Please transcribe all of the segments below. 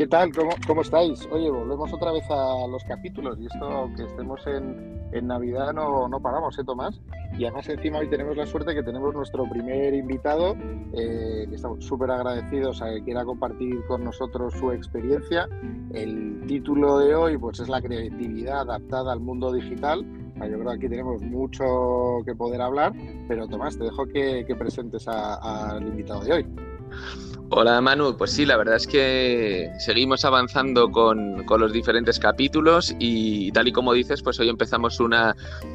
¿Qué tal? ¿Cómo, ¿Cómo, estáis? Oye, volvemos otra vez a los capítulos y esto, aunque estemos en, en Navidad, no, no, paramos, ¿eh, Tomás? Y además encima hoy tenemos la suerte que tenemos nuestro primer invitado, eh, que estamos súper agradecidos a que quiera compartir con nosotros su experiencia. El título de hoy pues es la creatividad adaptada al mundo digital. Yo creo que aquí tenemos mucho que poder hablar, pero Tomás, te dejo que, que presentes al invitado de hoy. Hola Manu, pues sí, la verdad es que seguimos avanzando con, con, los diferentes capítulos y tal y como dices, pues hoy empezamos una,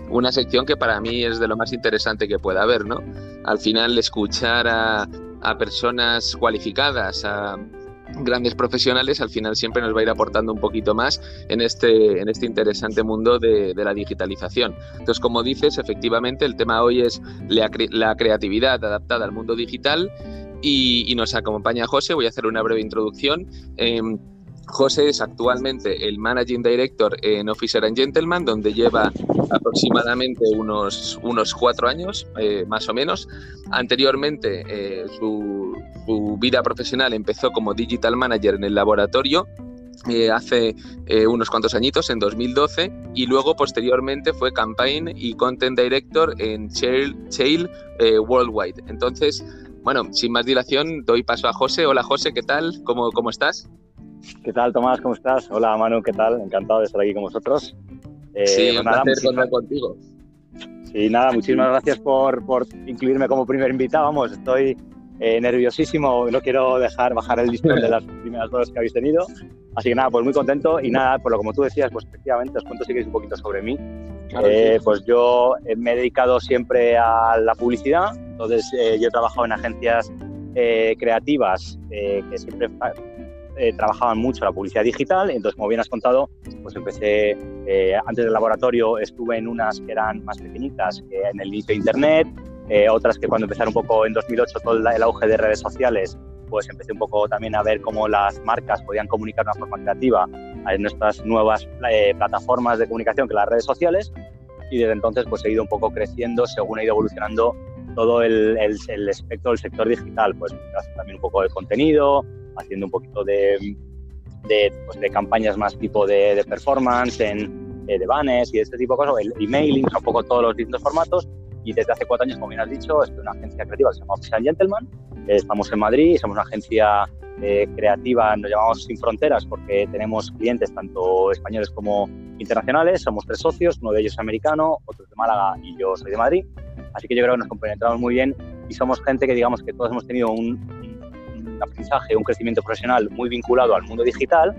una sección que para mí es de lo más interesante que pueda haber, ¿no? Al final escuchar a, a personas cualificadas, a grandes profesionales, al final siempre nos va a ir aportando un poquito más en este, en este interesante mundo de, de la digitalización. Entonces, como dices, efectivamente el tema hoy es la, la creatividad adaptada al mundo digital y, nos acompaña José. Voy a hacer una breve introducción. Eh, José es actualmente el Managing Director en Officer and Gentleman, donde lleva aproximadamente unos, unos cuatro años, eh, más o menos. Anteriormente, eh, su, su, vida profesional empezó como Digital Manager en el laboratorio. Eh, hace unos cuantos añitos, en 2012, y luego posteriormente fue Campaign y Content Director en Shale Worldwide. Entonces, bueno, sin más dilación, doy paso a José. Hola José, ¿qué tal? ¿Cómo, cómo estás? ¿Qué tal, Tomás? ¿Cómo estás? Hola, Manu, ¿qué tal? Encantado de estar aquí con vosotros. Eh, sí, pues un nada, placer contar contigo. Sí, nada, muchísimas gracias por, por, incluirme como primer invitado. Vamos, estoy eh, nerviosísimo, no quiero dejar bajar el listón de las primeras dos que habéis tenido. Así que nada, pues muy contento y nada, por lo como tú decías, pues efectivamente os cuento si queréis un poquito sobre mí. Claro, eh, sí. Pues yo me he dedicado siempre a la publicidad, entonces eh, yo he trabajado en agencias eh, creativas que siempre eh, trabajaban mucho la publicidad digital, entonces como bien has contado, pues empecé, eh, antes del laboratorio estuve en unas que eran más pequeñitas, que en el inicio de Internet, eh, otras que cuando empezaron un poco en 2008 todo el auge de redes sociales, pues empecé un poco también a ver cómo las marcas podían comunicar de una forma creativa en nuestras nuevas eh, plataformas de comunicación que las redes sociales. Y desde entonces pues he ido un poco creciendo según ha ido evolucionando todo el, el, el espectro del sector digital, pues también un poco de contenido, haciendo un poquito de, de, pues, de campañas más tipo de, de performance, en, de banners y de este tipo de cosas, el emailing, un poco todos los distintos formatos. Y desde hace cuatro años, como bien has dicho, en una agencia creativa que se llama Official Gentleman. Estamos en Madrid, somos una agencia eh, creativa, nos llamamos Sin Fronteras porque tenemos clientes tanto españoles como internacionales. Somos tres socios, uno de ellos es americano, otro es de Málaga y yo soy de Madrid. Así que yo creo que nos complementamos muy bien y somos gente que digamos que todos hemos tenido un, un aprendizaje, un crecimiento profesional muy vinculado al mundo digital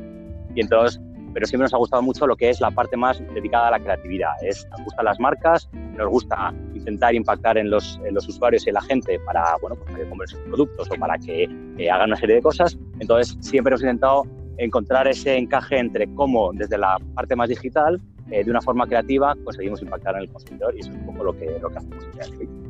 y entonces, pero siempre nos ha gustado mucho lo que es la parte más dedicada a la creatividad. Es, nos gustan las marcas, nos gusta intentar impactar en los, en los usuarios y en la gente para, bueno, pues para que compren sus productos o para que eh, hagan una serie de cosas. Entonces, siempre hemos intentado encontrar ese encaje entre cómo desde la parte más digital, eh, de una forma creativa, conseguimos impactar en el consumidor y eso es un poco lo que, lo que hacemos en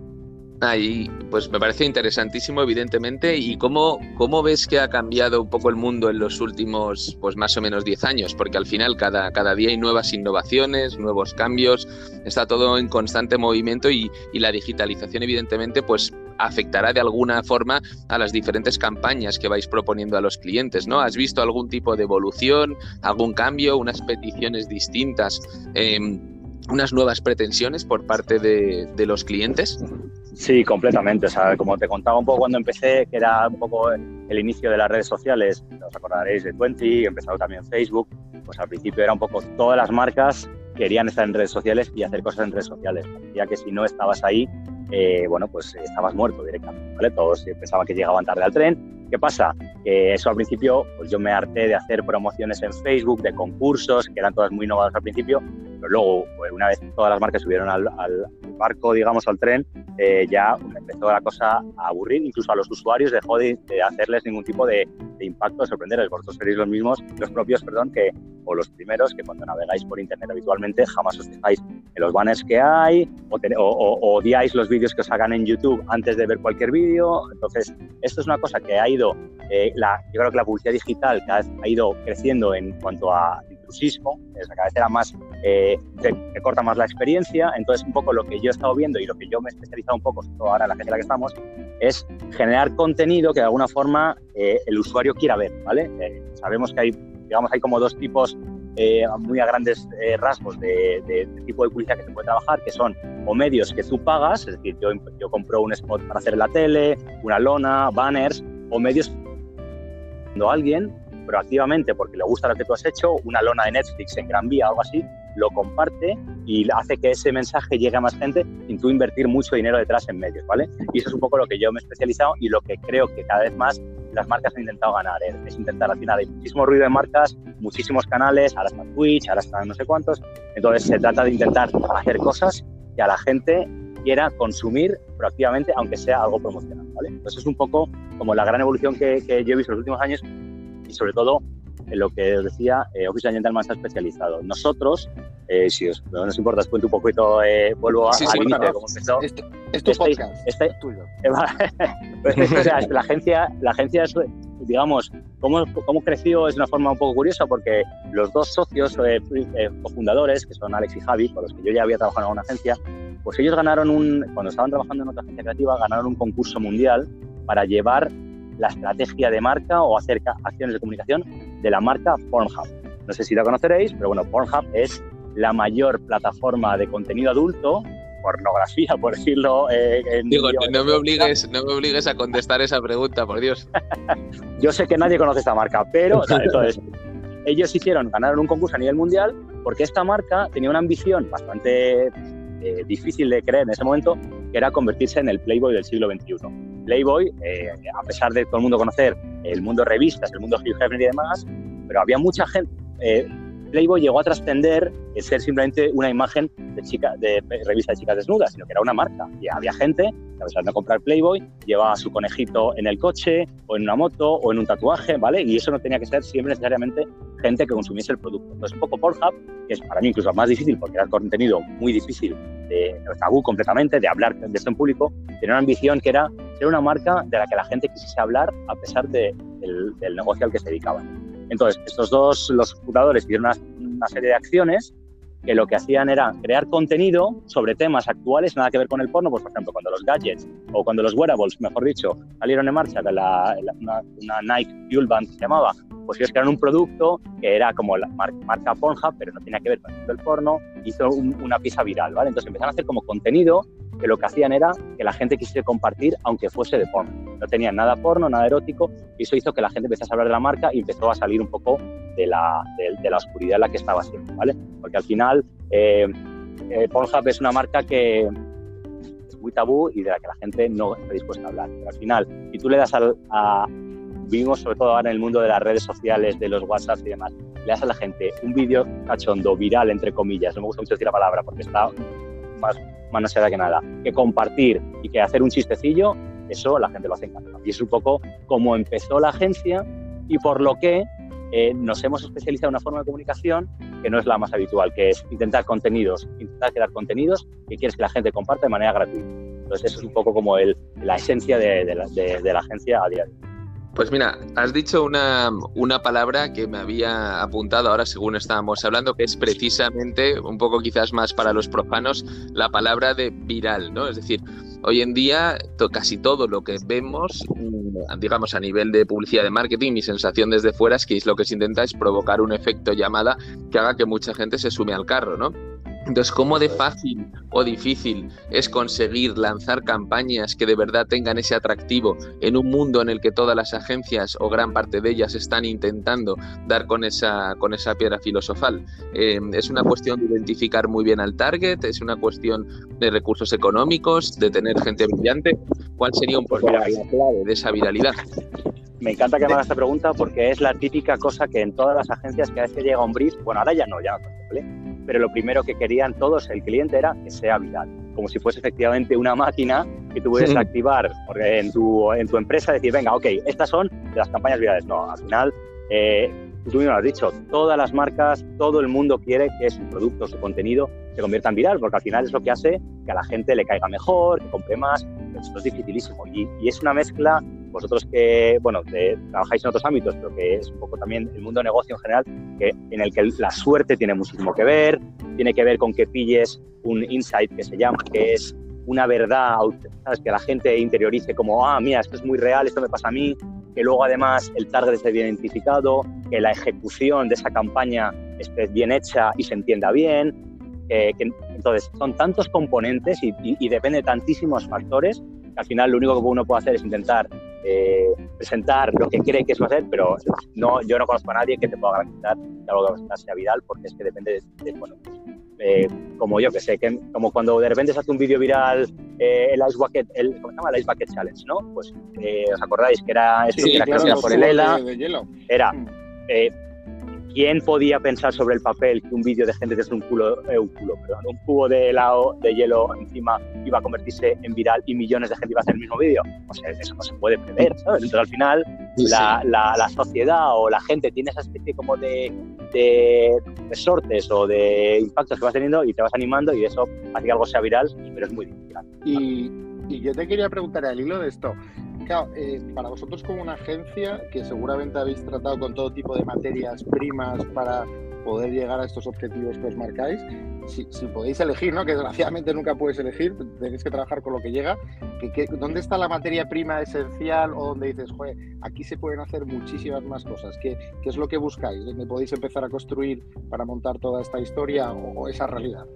Ahí, pues me parece interesantísimo, evidentemente. ¿Y cómo, cómo ves que ha cambiado un poco el mundo en los últimos, pues más o menos 10 años? Porque al final cada, cada día hay nuevas innovaciones, nuevos cambios, está todo en constante movimiento y, y la digitalización, evidentemente, pues afectará de alguna forma a las diferentes campañas que vais proponiendo a los clientes, ¿no? ¿Has visto algún tipo de evolución, algún cambio, unas peticiones distintas? Eh, unas nuevas pretensiones por parte de, los clientes? Sí, completamente. Como te contaba un poco cuando empecé, que era un poco el inicio de las redes sociales, os acordaréis de Twenty, empezado también Facebook, pues al principio era un poco todas las marcas querían estar en redes sociales y hacer cosas en redes sociales. Ya que si no estabas ahí, eh, bueno, pues estabas muerto directamente, ¿vale? Todos pensaban que llegaban tarde al tren. ¿Qué pasa? Que eso al principio, pues yo me harté de hacer promociones en Facebook, de concursos, que eran todas muy innovadas al principio, pero luego, pues una vez todas las marcas subieron al, al barco, digamos, al tren, eh, ya empezó la cosa a aburrir, incluso a los usuarios dejó de, de hacerles ningún tipo de, de, impacto, de sorprenderles. Vosotros seréis los mismos, los propios, perdón, que, o los primeros que cuando navegáis por internet habitualmente jamás os fijáis en los banners que hay o, te, o, o odiáis los vídeos que os hagan en YouTube antes de ver cualquier vídeo. Entonces, esto es una cosa que ha ido, eh, la, yo creo que la publicidad digital cada vez ha ido creciendo en cuanto a intrusismo, es cada vez era más, eh, te, corta más la experiencia. Entonces, un poco lo que yo he estado viendo y lo que yo me he especializado un poco, sobre todo ahora en la agencia en la que estamos, es generar contenido que de alguna forma eh, el usuario quiera ver, ¿vale? Eh, sabemos que hay, digamos, hay como dos tipos eh, muy a grandes rasgos de, tipo de publicidad que se puede trabajar, que son o medios que tú pagas, es decir, yo, yo compro un spot para hacer en la tele, una lona, banners, o medios cuando alguien proactivamente, porque le gusta lo que tú has hecho, una lona de Netflix en Gran Vía o algo así, lo comparte y hace que ese mensaje llegue a más gente sin tú invertir mucho dinero detrás en medios, ¿vale? Y eso es un poco lo que yo me he especializado y lo que creo que cada vez más las marcas han intentado ganar, ¿eh? es intentar al final hay muchísimo ruido de marcas, muchísimos canales, ahora está Twitch, ahora están no sé cuántos, entonces se trata de intentar hacer cosas que a la gente quiera consumir proactivamente, aunque sea algo promocional, ¿vale? Entonces es un poco como la gran evolución que, que yo he visto en los últimos años y sobre todo en lo que os decía, eh, Office Gentleman está especializado. Nosotros, eh, si os, no os importa, os cuento un poquito, eh, vuelvo a, sí, al inicio, cómo empezó. Este, es tu este, podcast, este, es tuyo. O sea, la agencia, la agencia es, digamos, cómo, cómo creció es una forma un poco curiosa porque los dos socios eh, eh, cofundadores, que son Alex y Javi, con los que yo ya había trabajado en una agencia, pues ellos ganaron un, cuando estaban trabajando en otra agencia creativa, ganaron un concurso mundial para llevar la estrategia de marca o hacer acciones de comunicación de la marca Pornhub. No sé si la conoceréis, pero bueno, Pornhub es la mayor plataforma de contenido adulto, pornografía, por decirlo. Eh, Digo, no, me obligues, no me obligues a contestar esa pregunta, por Dios. Yo sé que nadie conoce esta marca, pero entonces, ellos hicieron, ganaron un concurso a nivel mundial porque esta marca tenía una ambición bastante eh, difícil de creer en ese momento, que era convertirse en el Playboy del siglo XXI. Playboy, eh, a pesar de todo el mundo conocer el mundo revistas, el mundo Hugh Hefner y demás, pero había mucha gente. Eh, Playboy llegó a trascender ser simplemente una imagen de, chica, de revista de chicas desnudas, sino que era una marca. Y había gente que, a pesar de no comprar Playboy, llevaba su conejito en el coche, o en una moto, o en un tatuaje, ¿vale? Y eso no tenía que ser siempre necesariamente gente que consumiese el producto. Entonces, un poco Pornhub, que es para mí incluso más difícil porque era contenido muy difícil de tabú completamente, de hablar de esto en público, tenía una ambición que era ser una marca de la que la gente quisiese hablar a pesar de, del, negocio al que se dedicaban. Entonces, estos dos, los fundadores, hicieron una, serie de acciones que lo que hacían era crear contenido sobre temas actuales, nada que ver con el porno, pues por ejemplo, cuando los gadgets o cuando los wearables, mejor dicho, salieron en marcha, de la, una, Nike Fuel Band que se llamaba, pues ellos crearon un producto que era como la marca Pornhub, pero no tenía que ver con el porno, hizo una pieza viral, ¿vale? Entonces empezaron a hacer como contenido que lo que hacían era que la gente quisiese compartir aunque fuese de porno. No tenían nada porno, nada erótico, y eso hizo que la gente empezase a hablar de la marca y empezó a salir un poco de la, de, la oscuridad en la que estaba siempre, ¿vale? Porque al final eh, eh, Pornhub es una marca que es muy tabú y de la que la gente no está dispuesta a hablar. Pero al final, si tú le das al, a... Vivimos sobre todo ahora en el mundo de las redes sociales, de los WhatsApp y demás. Le das a la gente un vídeo cachondo, viral, entre comillas, no me gusta mucho decir la palabra porque está más manoseada que nada, que compartir y que hacer un chistecillo, eso la gente lo hace encantado. Y es un poco como empezó la agencia y por lo que eh, nos hemos especializado en una forma de comunicación que no es la más habitual, que es intentar contenidos, intentar crear contenidos que quieres que la gente comparta de manera gratuita. Entonces, eso es un poco como el, la esencia de, de, la, de la agencia a día de hoy. Pues mira, has dicho una, una, palabra que me había apuntado ahora según estábamos hablando, que es precisamente, un poco quizás más para los profanos, la palabra de viral, ¿no? Es decir, hoy en día casi todo lo que vemos, mm, digamos a nivel de publicidad de marketing, mi sensación desde fuera es que lo que se intenta es provocar un efecto llamada que haga que mucha gente se sume al carro, ¿no? Entonces, ¿cómo de fácil o difícil es conseguir lanzar campañas que de verdad tengan ese atractivo en un mundo en el que todas las agencias o gran parte de ellas están intentando dar con esa, con esa piedra filosofal? Eh, es una cuestión de identificar muy bien al target, es una cuestión de recursos económicos, de tener gente brillante. ¿Cuál sería un poco la clave de esa viralidad? Me encanta que me esta pregunta porque es la típica cosa que en todas las agencias que a veces llega un brief, bueno, ahora ya no, ya. Pero lo primero que querían todos, el cliente, era que sea viral, como si fuese efectivamente una máquina que tú puedes activar en tu, en tu empresa, decir, venga, ok, estas son las campañas virales. No, al final, eh, tú mismo lo has dicho, todas las marcas, todo el mundo quiere que su producto, su contenido se convierta en viral, porque al final es lo que hace que a la gente le caiga mejor, que compre más, esto es dificilísimo. Y, y es una mezcla vosotros que, bueno, trabajáis en otros ámbitos, pero que es un poco también el mundo de negocio en general, que, en el que la suerte tiene muchísimo que ver, tiene que ver con que pilles un insight que se llama, que es una verdad, ¿sabes? que la gente interiorice como, ah, mira, esto es muy real, esto me pasa a mí, que luego además el target esté bien identificado, que la ejecución de esa campaña esté bien hecha y se entienda bien. que, entonces, son tantos componentes y, y, depende de tantísimos factores que al final lo único que uno puede hacer es intentar eh, presentar lo que cree que es va a hacer, pero no, yo no conozco a nadie que te pueda garantizar que algo que sea viral, porque es que depende de, bueno, eh, como yo que sé, que, como cuando de repente se hace un vídeo viral eh, el Ice Bucket, el, ¿cómo se llama? El Ice Bucket Challenge, ¿no? Pues os acordáis que era esto que era claro, por el ELA, era mm. ¿Quién podía pensar sobre el papel que un vídeo de gente desde un culo, eh, un culo, perdón, un cubo de helado de hielo encima iba a convertirse en viral y millones de gente iba a hacer el mismo vídeo? O sea, eso no se puede prever, ¿sabes? Entonces al final la, la, sociedad o la gente tiene esa especie como de, de resortes o de impactos que vas teniendo y te vas animando y eso hace que algo sea viral, pero es muy difícil. Y, y yo te quería preguntar al hilo de esto, eh, para vosotros como una agencia que seguramente habéis tratado con todo tipo de materias primas para poder llegar a estos objetivos que os marcáis, si, podéis elegir, ¿no? que desgraciadamente nunca puedes elegir, tenéis que trabajar con lo que llega, que, ¿dónde está la materia prima esencial o donde dices, joder, aquí se pueden hacer muchísimas más cosas? ¿Qué, qué es lo que buscáis? ¿Dónde podéis empezar a construir para montar toda esta historia o esa realidad?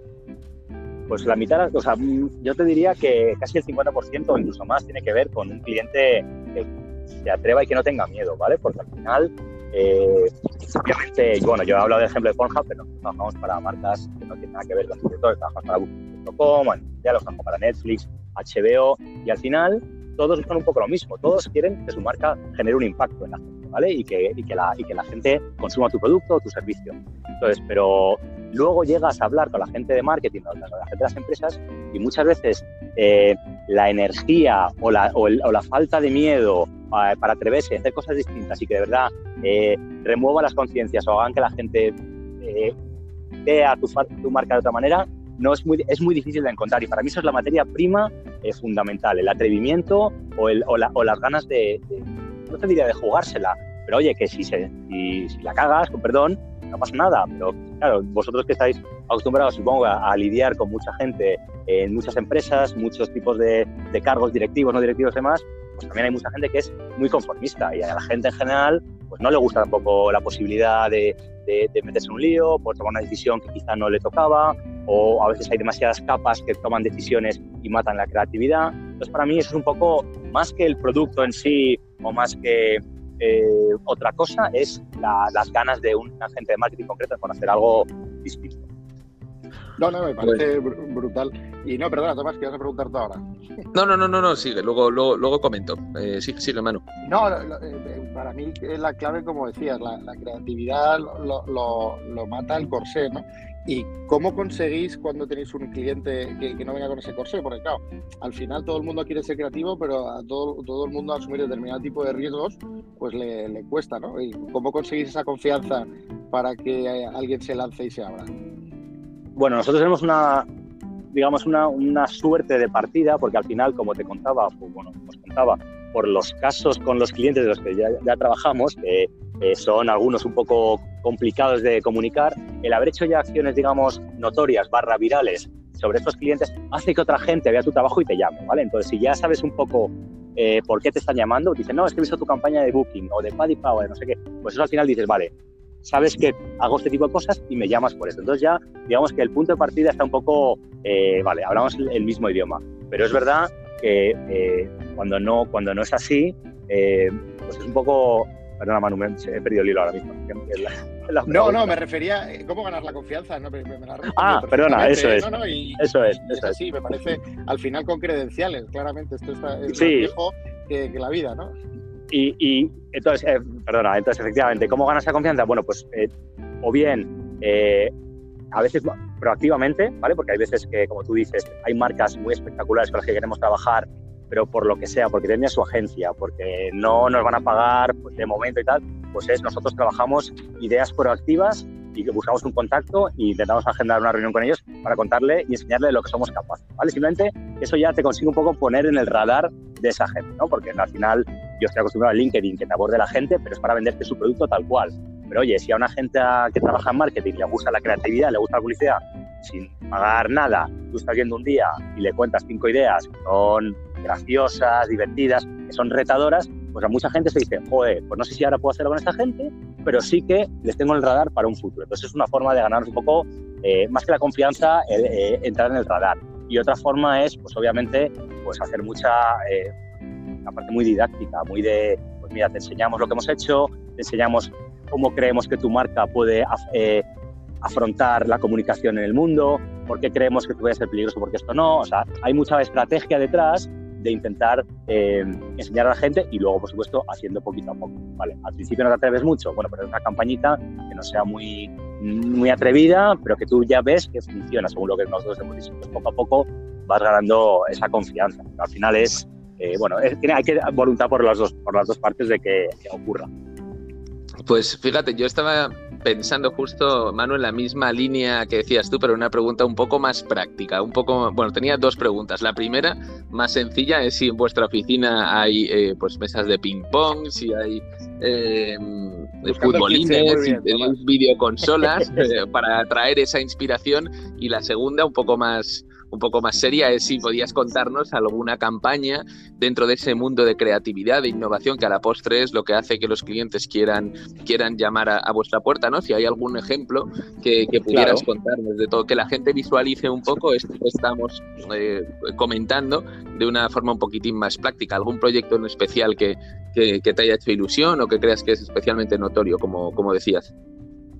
Pues la mitad, o sea, mm, yo te diría que casi el 50% o incluso más tiene que ver con un cliente que se atreva y que no tenga miedo, ¿vale? Porque al final, eh, obviamente, bueno, yo he hablado del ejemplo de Pornhub, pero trabajamos para marcas que no tienen nada que ver con el trabajamos para Booking.com, ya los trabajamos para Netflix, HBO, y al final todos buscan un poco lo mismo, todos quieren que su marca genere un impacto en la gente, ¿vale? Y que, y que, la, y que la gente consuma tu producto o tu servicio. Entonces, pero luego llegas a hablar con la gente de marketing o la gente de las empresas y muchas veces eh, la energía o la, falta de miedo eh, para atreverse a hacer cosas distintas y que de verdad eh, remuevan las conciencias o hagan que la gente vea tu, marca de otra manera, no es muy, es muy difícil de encontrar. Y para mí eso es la materia prima fundamental, el atrevimiento o las ganas de, no te diría de jugársela, pero oye, que si, se, si, si la cagas, con perdón, no pasa nada, pero claro, vosotros que estáis acostumbrados, supongo, a, lidiar con mucha gente en muchas empresas, muchos tipos de, cargos directivos, no directivos y demás, pues también hay mucha gente que es muy conformista y a la gente en general pues no le gusta tampoco la posibilidad de, meterse en un lío, por tomar una decisión que quizá no le tocaba, o a veces hay demasiadas capas que toman decisiones y matan la creatividad. Entonces, para mí eso es un poco más que el producto en sí o más que eh, otra cosa es las ganas de un agente de marketing concreto por hacer algo distinto. No, no, me parece brutal. Y no, perdona, Tomás, que vas a preguntar tú ahora. No, no, no, no, no sigue, luego, luego, luego comento. Eh, sigue, sigue, Manu. No, eh, para mí es la clave, como decías, la, creatividad lo, lo, mata el corsé, ¿no? ¿Y cómo conseguís cuando tenéis un cliente que, no venga con ese corsé? Porque claro, al final todo el mundo quiere ser creativo, pero a todo, todo el mundo asumir determinado tipo de riesgos, pues le, le cuesta, ¿no? ¿Y cómo conseguís esa confianza para que alguien se lance y se abra? Bueno, nosotros tenemos una, digamos, una, una suerte de partida, porque al final, como te contaba, pues, bueno, os contaba, por los casos con los clientes de los que ya, ya trabajamos, eh, son algunos un poco complicados de comunicar, el haber hecho ya acciones, digamos, notorias, barra virales sobre estos clientes, hace que otra gente vea tu trabajo y te llame, ¿vale? Entonces, si ya sabes un poco eh, por qué te están llamando, dicen, no, es que he visto tu campaña de Booking o de Paddy Power, no sé qué, pues eso al final dices, vale, sabes que hago este tipo de cosas y me llamas por eso. Entonces ya, digamos que el punto de partida está un poco, eh, vale, hablamos el mismo idioma, pero es verdad que eh, cuando, no, cuando no es así, pues es un poco Perdona, Manu, me, he perdido el hilo ahora mismo. no, no, me refería a cómo ganar la confianza. No, ah, perdona, eso es. eso es. Eso es. Sí, me parece, al final con credenciales, claramente. Esto está, es más viejo que, la vida, ¿no? Y, y entonces, eh, perdona, entonces efectivamente, ¿cómo ganas esa confianza? Bueno, pues eh, o bien eh, a veces proactivamente, ¿vale? Porque hay veces que, como tú dices, hay marcas muy espectaculares con las que queremos trabajar pero por lo que sea, porque tenía su agencia, porque no nos van a pagar pues, de momento y tal, pues es, nosotros trabajamos ideas proactivas y que buscamos un contacto e intentamos agendar una reunión con ellos para contarle y enseñarle lo que somos capaces, ¿vale? Simplemente eso ya te consigue un poco poner en el radar de esa gente, ¿no? Porque al final yo estoy acostumbrado a LinkedIn que te aborde la gente, pero es para venderte su producto tal cual. Pero oye, si a una gente que trabaja en marketing le gusta la creatividad, le gusta la publicidad sin pagar nada, tú estás viendo un día y le cuentas cinco ideas son graciosas, divertidas, que son retadoras, pues a mucha gente se dice, joder, pues no sé si ahora puedo hacerlo con esta gente, pero sí que les tengo en el radar para un futuro. Entonces es una forma de ganar un poco, eh, más que la confianza, eh, entrar en el radar. Y otra forma es, pues obviamente, pues hacer mucha, eh, una parte muy didáctica, muy de, pues mira, te enseñamos lo que hemos hecho, te enseñamos cómo creemos que tu marca puede eh, afrontar la comunicación en el mundo, por qué creemos que puede ser peligroso, porque esto no. O sea, hay mucha estrategia detrás de intentar eh, enseñar a la gente y luego, por supuesto, haciendo poquito a poco. ¿vale? Al principio no te atreves mucho, bueno, pero es una campañita que no sea muy, muy atrevida, pero que tú ya ves que funciona según lo que nosotros hemos dicho. Pues poco a poco vas ganando esa confianza. Al final es, eh, bueno, hay que voluntad por las dos, por las dos partes de que ocurra. Pues fíjate, yo estaba pensando justo, Manu, en la misma línea que decías tú, pero una pregunta un poco más práctica, un poco, bueno, tenía dos preguntas. La primera, más sencilla, es si en vuestra oficina hay eh, pues mesas de ping pong, si hay eh, futbolines, si tenéis videoconsolas eh, para atraer esa inspiración. Y la segunda, un poco más un poco más seria es si podías contarnos alguna campaña dentro de ese mundo de creatividad, de innovación, que a la postre es lo que hace que los clientes quieran, quieran llamar a, vuestra puerta, ¿no? Si hay algún ejemplo que, pudieras contarnos de todo, que la gente visualice un poco esto que estamos eh, comentando de una forma un poquitín más práctica, algún proyecto en especial que, te haya hecho ilusión o que creas que es especialmente notorio, como, como decías.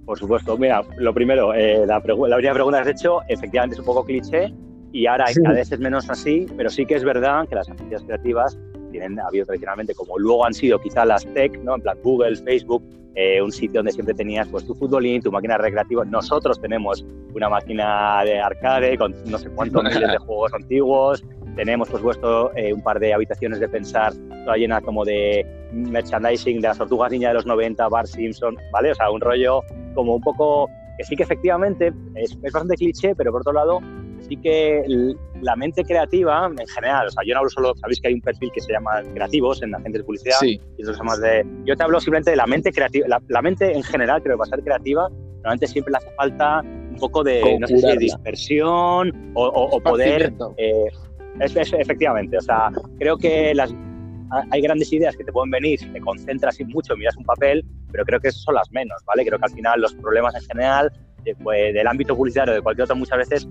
Por supuesto, mira, lo primero, eh, la, la, primera pregunta que has hecho, efectivamente es un poco cliché, y ahora cada vez es menos así, pero sí que es verdad que las agencias creativas tienen habido tradicionalmente, como luego han sido quizá las tech, ¿no? en plan Google, Facebook, eh, un sitio donde siempre tenías pues, tu futbolín, tu máquina recreativa. Nosotros tenemos una máquina de arcade con no sé cuántos miles de juegos antiguos. Tenemos, por supuesto, eh, un par de habitaciones de pensar, toda llena como de merchandising de las tortugas niña de los 90, Bart Simpson, ¿vale? O sea, un rollo como un poco que sí que efectivamente es, es bastante cliché, pero por otro lado sí que la mente creativa en general, o sea, yo no hablo solo, sabéis que hay un perfil que se llama creativos en agentes de publicidad, sí. y eso se de, yo te hablo simplemente de la mente creativa, la, mente en general creo que va a ser creativa, normalmente siempre le hace falta un poco de, no sé si de dispersión o, poder... Eh, efectivamente, o sea, creo que las, hay grandes ideas que te pueden venir, te concentras y mucho, miras un papel, pero creo que esas son las menos, ¿vale? Creo que al final los problemas en general pues, del ámbito publicitario o de cualquier otro muchas veces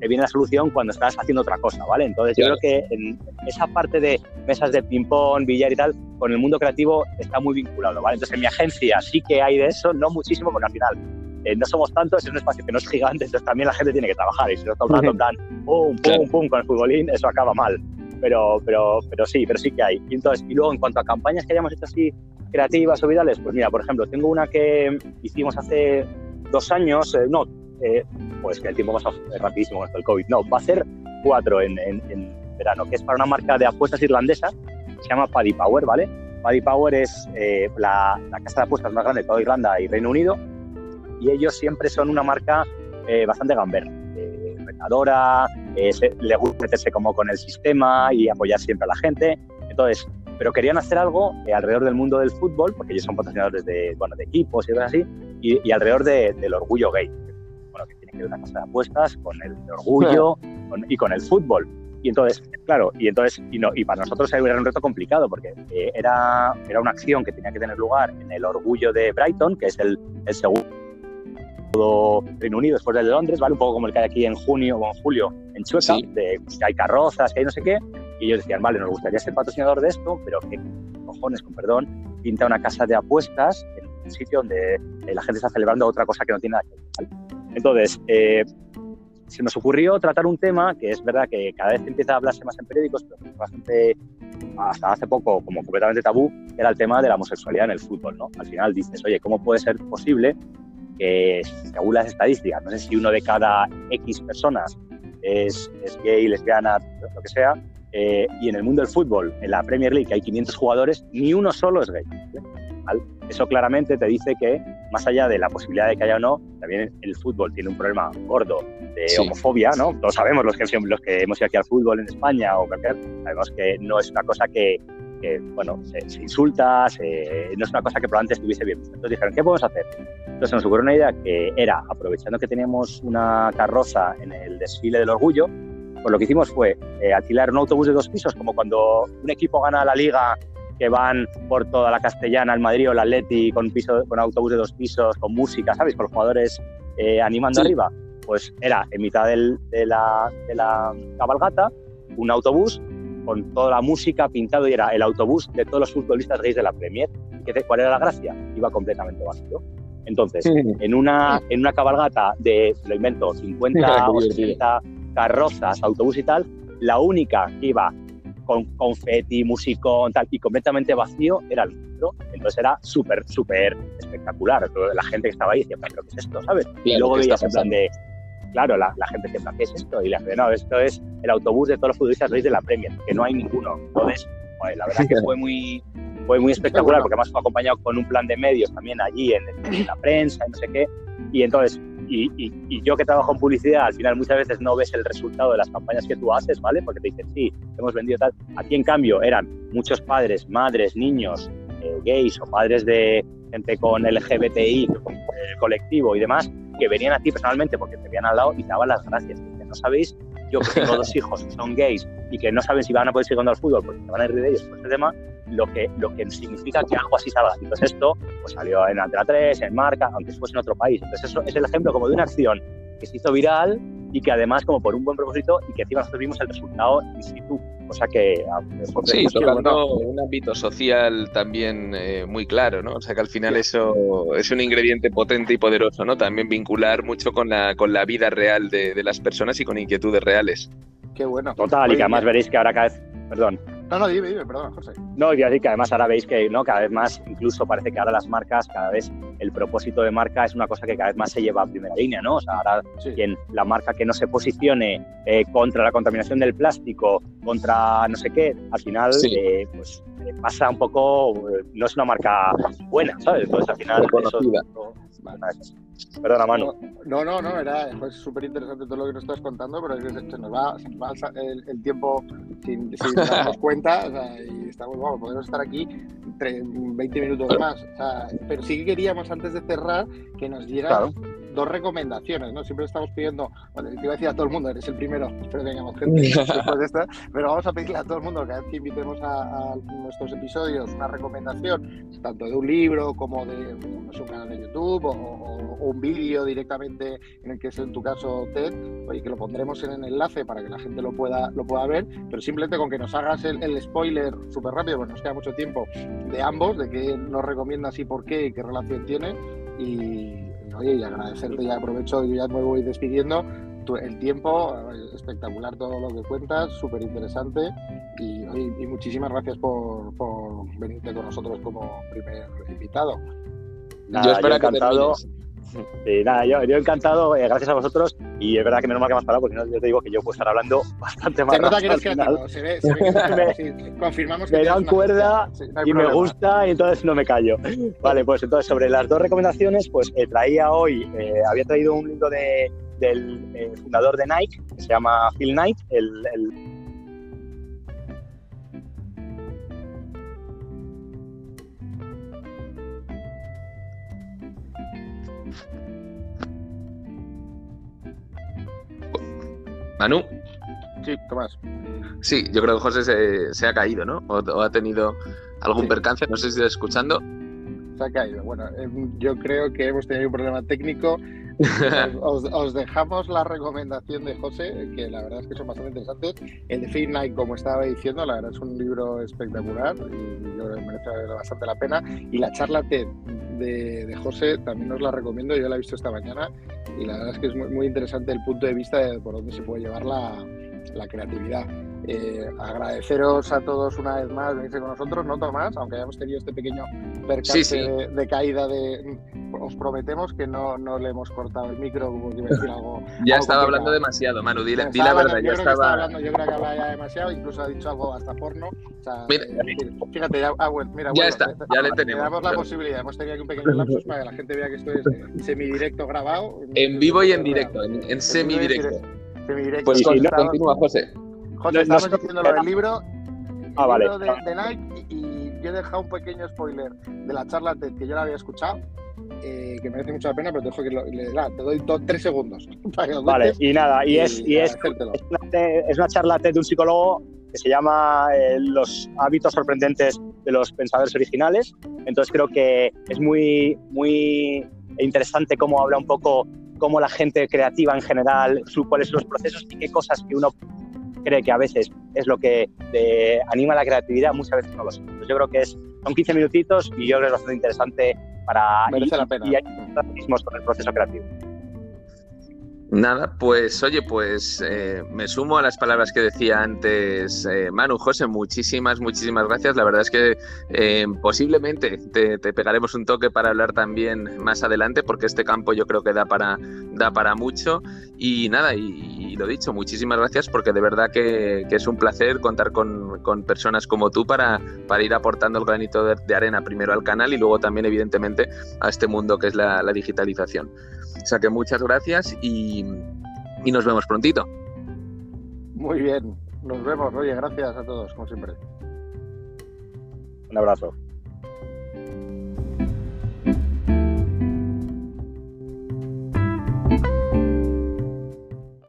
te viene la solución cuando estás haciendo otra cosa, ¿vale? Entonces yo creo que en esa parte de mesas de ping-pong, billar y tal, con el mundo creativo está muy vinculado, ¿vale? Entonces en mi agencia sí que hay de eso, no muchísimo, porque al final eh, no somos tantos, es un espacio que no es gigante, entonces también la gente tiene que trabajar y si no está un en plan pum, pum, pum con el futbolín, eso acaba mal. Pero, pero, pero sí, pero sí que hay. Y, entonces, y luego en cuanto a campañas que hayamos hecho así creativas o virales, pues mira, por ejemplo, tengo una que hicimos hace dos años, eh, no, eh, pues que el tiempo pasa rapidísimo con esto del COVID. No, va a ser cuatro en, verano, que es para una marca de apuestas irlandesa, se llama Paddy Power, ¿vale? Paddy Power es eh, la, casa de apuestas más grande de toda Irlanda y Reino Unido, y ellos siempre son una marca eh, bastante gamberra, eh, retadora, le gusta meterse como con el sistema y apoyar siempre a la gente. Entonces, pero querían hacer algo alrededor del mundo del fútbol, porque ellos son patrocinadores de, bueno, de equipos y cosas así, y, alrededor del orgullo gay que tiene que ver una casa de apuestas con el orgullo y con el fútbol. Y entonces, claro, y entonces, y, no, y para nosotros era un reto complicado porque eh, era, era una acción que tenía que tener lugar en el orgullo de Brighton, que es el, el segundo Reino Unido después de Londres, ¿vale? Un poco como el que hay aquí en junio o en julio en Chueca, de, que hay carrozas, que hay no sé qué. Y ellos decían, vale, nos gustaría ser patrocinador de esto, pero ¿qué cojones, con perdón, pinta una casa de apuestas en un sitio donde eh, la gente está celebrando otra cosa que no tiene nada que ver. Entonces, eh, se nos ocurrió tratar un tema que es verdad que cada vez empieza a hablarse más en periódicos, pero bastante, hasta hace poco como completamente tabú, era el tema de la homosexualidad en el fútbol. ¿no? Al final dices, oye, ¿cómo puede ser posible que, según las estadísticas, no sé si uno de cada X personas es, gay, lesbiana, lo que sea, eh, y en el mundo del fútbol, en la Premier League, hay 500 jugadores, ni uno solo es gay. Eso claramente te dice que, más allá de la posibilidad de que haya o no, también el fútbol tiene un problema gordo de homofobia, ¿no? Todos sabemos los que, los que hemos ido aquí al fútbol en España o cualquier, sabemos que no es una cosa que, que bueno, se, insulta, no es una cosa que probablemente estuviese bien Entonces dijeron, ¿qué podemos hacer? Entonces nos ocurrió una idea que era, aprovechando que teníamos una carroza en el desfile del orgullo, pues lo que hicimos fue eh, alquilar un autobús de dos pisos, como cuando un equipo gana la liga que van por toda la Castellana, el Madrid o el Atleti con, piso, con autobús de dos pisos, con música, ¿sabes? Con los jugadores eh, animando arriba. Pues era en mitad del, de, la, de la cabalgata un autobús con toda la música pintado y era el autobús de todos los futbolistas gays de la Premier. ¿Cuál era la gracia? Iba completamente vacío. Entonces, en, una, en una cabalgata de, lo invento, 50 o 60 carrozas, autobús y tal, la única que iba con confeti, musicón, tal, y completamente vacío era el nuestro. Entonces era súper, súper espectacular. La gente que estaba ahí decía, ¿pero qué es esto? ¿Sabes? y luego veías en plan de, claro, la, gente decía, ¿qué es esto? Y le dije, no, esto es el autobús de todos los futbolistas de la Premier, que no hay ninguno. Entonces, la verdad que fue muy, fue muy espectacular, porque además fue acompañado con un plan de medios también allí en, en la prensa y no sé qué. Y entonces y, yo que trabajo en publicidad, al final muchas veces no ves el resultado de las campañas que tú haces, ¿vale? Porque te dicen, sí, hemos vendido tal. Aquí, en cambio, eran muchos padres, madres, niños, eh, gays o padres de gente con LGBTI, con el colectivo y demás, que venían a ti personalmente porque te veían al lado y te daban las gracias. No sabéis, yo que tengo dos hijos que son gays y que no saben si van a poder seguir jugando al fútbol porque se van a ir de ellos por este tema, lo que, lo que significa que algo así salga. Entonces esto pues, salió en Antena 3, en Marca, aunque fuese en otro país. Entonces eso es el ejemplo como de una acción que se hizo viral y que además como por un buen propósito y que encima nosotros vimos el resultado in situ. O sea que... Sí, tocando un ámbito social también eh, muy claro, ¿no? O sea que al final eso es un ingrediente potente y poderoso, ¿no? También vincular mucho con la, con la vida real de, de las personas y con inquietudes reales. Qué bueno. Total, y que además veréis que ahora cada vez... Perdón. No, no, dime, dime, perdón, José. No, y decir que además ahora veis que ¿no? cada vez más, incluso parece que ahora las marcas, cada vez el propósito de marca es una cosa que cada vez más se lleva a primera línea, ¿no? O sea, ahora quien, la marca que no se posicione eh, contra la contaminación del plástico, contra no sé qué, al final eh, pues eh, pasa un poco, no es una marca buena, ¿sabes? Entonces al final eso, Perdona, mano. No, no, no, era súper interesante todo lo que nos estás contando, pero se nos va, se nos va el, tiempo sin, sin darnos cuenta o sea, y estamos, vamos, podemos estar aquí 20 minutos más. O sea, pero sí que queríamos, antes de cerrar, que nos dieras dos recomendaciones, ¿no? Siempre estamos pidiendo, bueno, te iba a decir a todo el mundo, eres el primero, espero que tengamos gente después de esta, pero vamos a pedirle a todo el mundo, cada vez que invitemos a, nuestros episodios, una recomendación, tanto de un libro como de no sé, un canal de YouTube o, un vídeo directamente en el que es en tu caso TED, oye, que lo pondremos en el enlace para que la gente lo pueda, lo pueda ver, pero simplemente con que nos hagas el, el spoiler súper rápido, pues nos queda mucho tiempo, de ambos, de qué nos recomiendas y por qué y qué relación tiene, y, oye, y agradecerte y aprovecho, yo ya me voy despidiendo, el tiempo, espectacular todo lo que cuentas, súper interesante y, y, muchísimas gracias por, por, venirte con nosotros como primer invitado. yo espero que encantado. Sí, nada, yo, yo encantado, eh, gracias a vosotros. Y es verdad que menos mal que me has parado, porque no, yo te digo que yo puedo estar hablando bastante más. Se nota que eres creativo, se ve, se ve que confirmamos que me dan cuerda y me gusta, y entonces no me callo. Vale, pues entonces sobre las dos recomendaciones, pues eh, traía hoy, eh, había traído un libro de, del eh, fundador de Nike, que se llama Phil Knight, el, el Manu. Sí, Tomás. Sí, yo creo que José se, ha caído, ¿no? O, ha tenido algún percance, no sé si está escuchando. Se ha caído. Bueno, em, yo creo que hemos tenido un problema técnico. os, dejamos la recomendación de José, que la verdad es que son bastante interesantes. El de Fate Night, como estaba diciendo, la verdad es un libro espectacular y yo creo que merece bastante la pena. Y la charla TED de, José también os la recomiendo, yo la he visto esta mañana y la verdad es que es muy, interesante el punto de vista de por dónde se puede llevar la, la creatividad. Eh, agradeceros a todos una vez más venirse con nosotros, no Tomás, aunque hayamos tenido este pequeño percance De, caída de os prometemos que no, no le hemos cortado el micro como que decir algo. ya estaba hablando demasiado, Manu, di, la verdad, yo ya estaba... hablando, yo creo que hablaba ya demasiado, incluso ha dicho algo hasta porno. O sea, mira, eh, fíjate, ya, ah, bueno, mira, ya está, ya le tenemos. Damos la posibilidad, hemos tenido aquí un pequeño lapsus para que la gente vea que esto es semidirecto grabado. En vivo y en directo, en, en semidirecto. Semidirecto. Pues continúa, José. José, estamos diciendo lo del libro, ah, vale. de, de, Nike y, yo he dejado un pequeño spoiler de la charla TED que yo la había escuchado, eh, que merece mucha pena, pero te dejo que lo, le, te doy tres segundos. vale, y nada, y, es, y es, es, una, charla TED de un psicólogo que se llama eh, Los hábitos sorprendentes de los pensadores originales. Entonces creo que es muy, muy interesante cómo habla un poco cómo la gente creativa en general, su, cuáles son los procesos y qué cosas que uno cree que a veces es lo que anima la creatividad, muchas veces no lo son. yo creo que es, son 15 minutitos y yo creo que es bastante interesante para Merece la pena. y, con el proceso creativo. Nada, pues oye, pues eh, me sumo a las palabras que decía antes eh, Manu, José, muchísimas, muchísimas gracias. La verdad es que eh, posiblemente te, pegaremos un toque para hablar también más adelante, porque este campo yo creo que da para, da para mucho. Y nada, y, lo dicho, muchísimas gracias porque de verdad que, es un placer contar con, personas como tú para, para ir aportando el granito de, arena primero al canal y luego también evidentemente a este mundo que es la digitalización. O sea que muchas gracias y, y nos vemos prontito. Muy bien, nos vemos. Oye, gracias a todos, como siempre. Un abrazo.